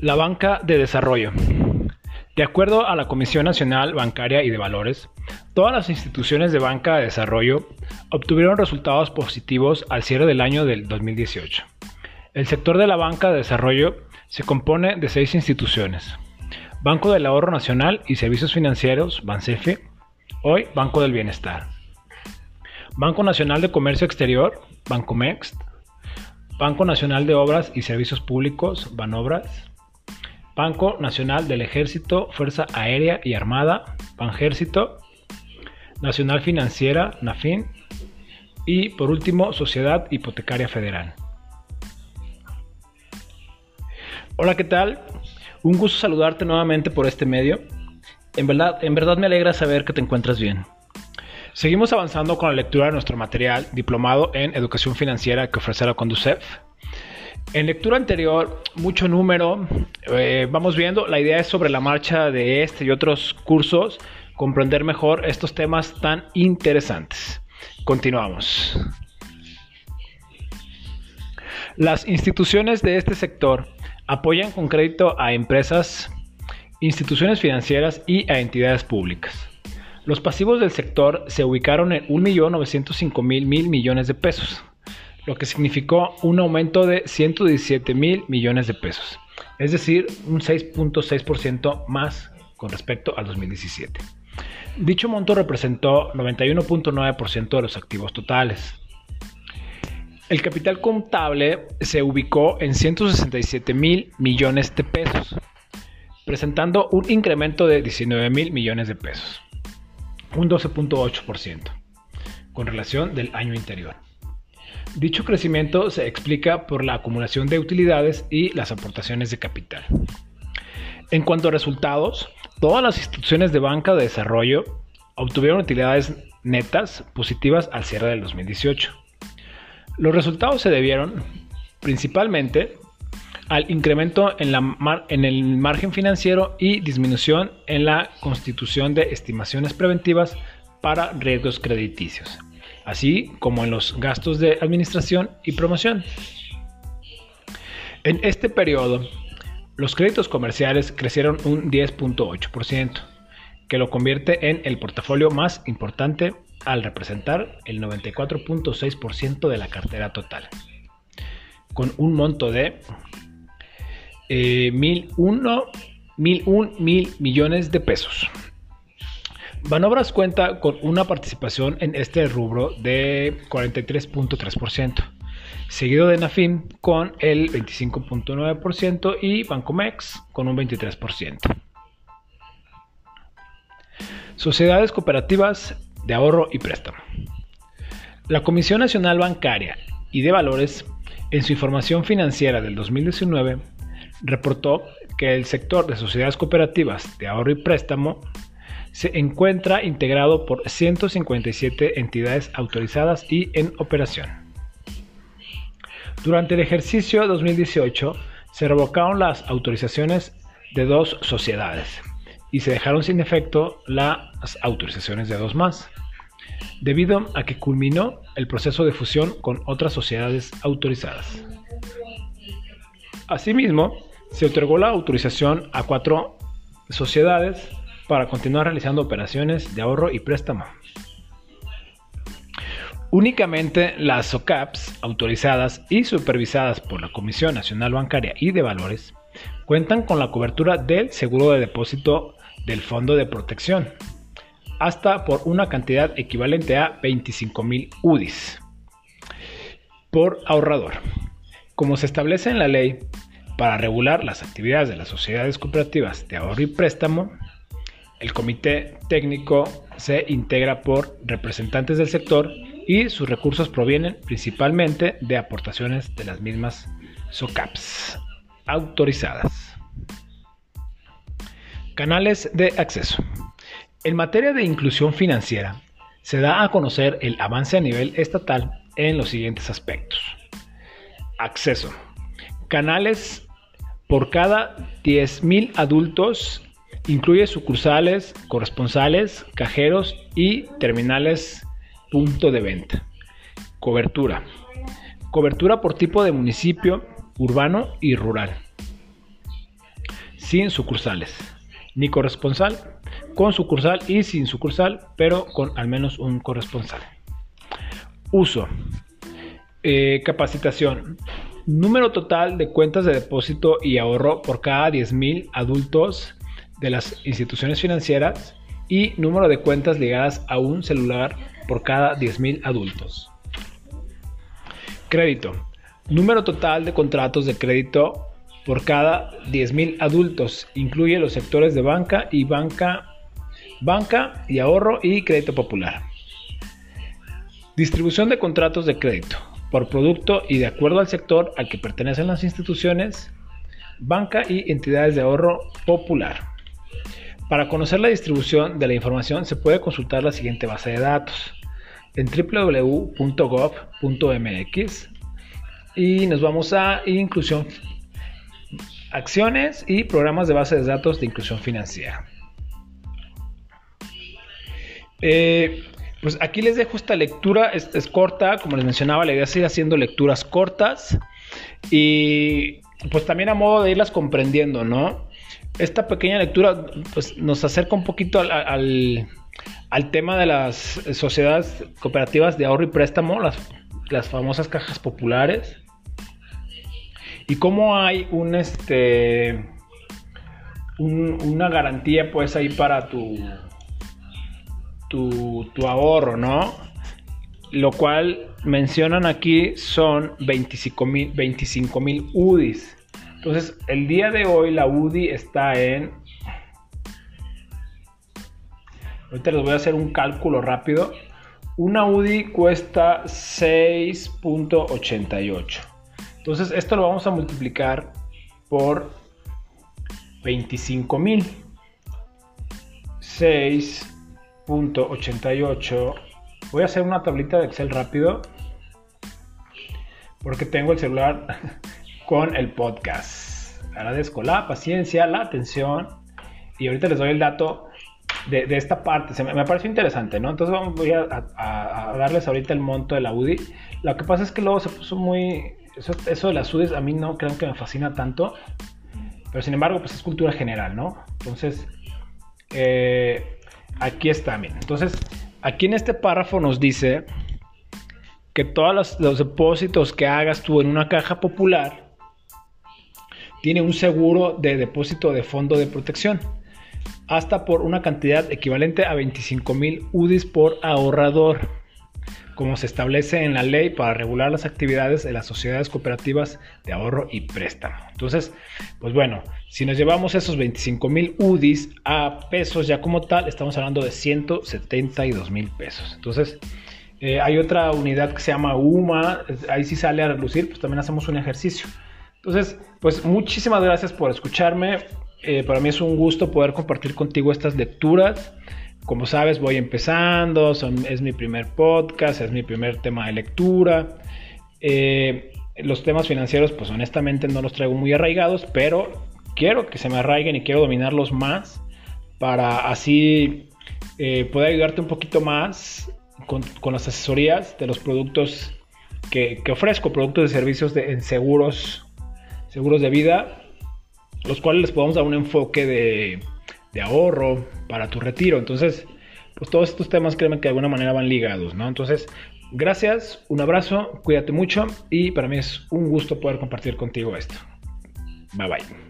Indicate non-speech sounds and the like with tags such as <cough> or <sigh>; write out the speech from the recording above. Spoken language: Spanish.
La banca de desarrollo. De acuerdo a la Comisión Nacional Bancaria y de Valores, todas las instituciones de banca de desarrollo obtuvieron resultados positivos al cierre del año del 2018. El sector de la banca de desarrollo se compone de seis instituciones. Banco del Ahorro Nacional y Servicios Financieros, BANSEFE, hoy Banco del Bienestar. Banco Nacional de Comercio Exterior, BANCOMEXT. Banco Nacional de Obras y Servicios Públicos, BANOBRAS. Banco Nacional del Ejército, Fuerza Aérea y Armada, Banjército, Nacional Financiera, NAFIN, y por último, Sociedad Hipotecaria Federal. Hola, ¿qué tal? Un gusto saludarte nuevamente por este medio. En verdad, en verdad me alegra saber que te encuentras bien. Seguimos avanzando con la lectura de nuestro material diplomado en Educación Financiera que ofrece la Conducef en lectura anterior, mucho número, eh, vamos viendo, la idea es sobre la marcha de este y otros cursos, comprender mejor estos temas tan interesantes. Continuamos. Las instituciones de este sector apoyan con crédito a empresas, instituciones financieras y a entidades públicas. Los pasivos del sector se ubicaron en 1.905.000 mil millones de pesos, lo que significó un aumento de 117 mil millones de pesos, es decir, un 6.6% más con respecto al 2017. Dicho monto representó 91.9% de los activos totales. El capital contable se ubicó en 167 mil millones de pesos, presentando un incremento de 19 mil millones de pesos, un 12.8% con relación del año anterior. Dicho crecimiento se explica por la acumulación de utilidades y las aportaciones de capital. En cuanto a resultados, todas las instituciones de banca de desarrollo obtuvieron utilidades netas positivas al cierre del 2018. Los resultados se debieron principalmente al incremento en, en, el margen financiero y disminución en la constitución de estimaciones preventivas para riesgos crediticios así como en los gastos de administración y promoción. En este periodo, los créditos comerciales crecieron un 10.8%, que lo convierte en el portafolio más importante al representar el 94.6% de la cartera total, con un monto de eh, mil mil millones de pesos. Banobras cuenta con una participación en este rubro de 43.3%, seguido de Nafim con el 25.9% y Bancomex con un 23%. Sociedades cooperativas de ahorro y préstamo. La Comisión Nacional Bancaria y de Valores, en su información financiera del 2019, reportó que el sector de sociedades cooperativas de ahorro y préstamo se encuentra integrado por 157 entidades autorizadas y en operación. Durante el ejercicio 2018 se revocaron las autorizaciones de dos sociedades y se dejaron sin efecto las autorizaciones de dos más, debido a que culminó el proceso de fusión con otras sociedades autorizadas. Asimismo, se otorgó la autorización a cuatro sociedades para continuar realizando operaciones de ahorro y préstamo. Únicamente las SOCAPs autorizadas y supervisadas por la Comisión Nacional Bancaria y de Valores cuentan con la cobertura del seguro de depósito del Fondo de Protección, hasta por una cantidad equivalente a 25.000 UDIs por ahorrador. Como se establece en la ley, para regular las actividades de las sociedades cooperativas de ahorro y préstamo, el comité técnico se integra por representantes del sector y sus recursos provienen principalmente de aportaciones de las mismas SOCAPs autorizadas. Canales de acceso. En materia de inclusión financiera, se da a conocer el avance a nivel estatal en los siguientes aspectos. Acceso. Canales por cada 10.000 adultos Incluye sucursales, corresponsales, cajeros y terminales punto de venta. Cobertura. Cobertura por tipo de municipio, urbano y rural. sin sucursales, ni corresponsal, con sucursal y sin sucursal, pero con al menos un corresponsal. Uso. Eh, capacitación. Número total de cuentas de depósito y ahorro por cada 10.000 adultos de las instituciones financieras y número de cuentas ligadas a un celular por cada 10.000 adultos. Crédito. Número total de contratos de crédito por cada 10.000 adultos. Incluye los sectores de banca y banca, banca y ahorro y crédito popular. Distribución de contratos de crédito por producto y de acuerdo al sector al que pertenecen las instituciones, banca y entidades de ahorro popular. Para conocer la distribución de la información se puede consultar la siguiente base de datos en www.gov.mx y nos vamos a inclusión acciones y programas de base de datos de inclusión financiera. Eh, pues aquí les dejo esta lectura, es, corta, como les mencionaba, la idea es ir haciendo lecturas cortas y pues también a modo de irlas comprendiendo, ¿no? Esta pequeña lectura pues, nos acerca un poquito al, tema de las sociedades cooperativas de ahorro y préstamo, las, las famosas cajas populares, y cómo hay un este una garantía pues ahí para tu tu, ahorro, ¿no? Lo cual mencionan aquí son 25 mil UDIs. Entonces, el día de hoy la UDI está en... Ahorita les voy a hacer un cálculo rápido. Una UDI cuesta 6.88. Entonces, esto lo vamos a multiplicar por 25 mil. 6 88 Voy a hacer una tablita de Excel rápido. Porque tengo el celular <laughs> con el podcast. Agradezco la paciencia, la atención. Y ahorita les doy el dato de, esta parte. Se me, me, pareció interesante, ¿no? Entonces voy a, darles ahorita el monto de la UDI. Lo que pasa es que luego se puso muy... Eso, de las UDIs a mí no creo que me fascina tanto. Pero sin embargo, pues es cultura general, ¿no? Entonces, eh, Aquí está, miren. Entonces, aquí en este párrafo nos dice que todos los, depósitos que hagas tú en una caja popular tiene un seguro de depósito de fondo de protección hasta por una cantidad equivalente a 25 mil UDIs por ahorrador como se establece en la ley para regular las actividades de las sociedades cooperativas de ahorro y préstamo. Entonces, pues bueno, si nos llevamos esos 25 mil UDIs a pesos ya como tal, estamos hablando de 172 mil pesos. Entonces, eh, hay otra unidad que se llama UMA, ahí sí sale a relucir, pues también hacemos un ejercicio. Entonces, pues muchísimas gracias por escucharme. Eh, para mí es un gusto poder compartir contigo estas lecturas. Como sabes, voy empezando, es mi primer podcast, es mi primer tema de lectura. Eh, los temas financieros, pues honestamente no los traigo muy arraigados, pero quiero que se me arraiguen y quiero dominarlos más para así eh, poder ayudarte un poquito más con, las asesorías de los productos que, ofrezco, productos de servicios de, en seguros, seguros de vida, los cuales les podemos dar un enfoque de de ahorro, para tu retiro. Entonces, pues todos estos temas créeme que de alguna manera van ligados, ¿no? Entonces, gracias, un abrazo, cuídate mucho y para mí es un gusto poder compartir contigo esto. Bye bye.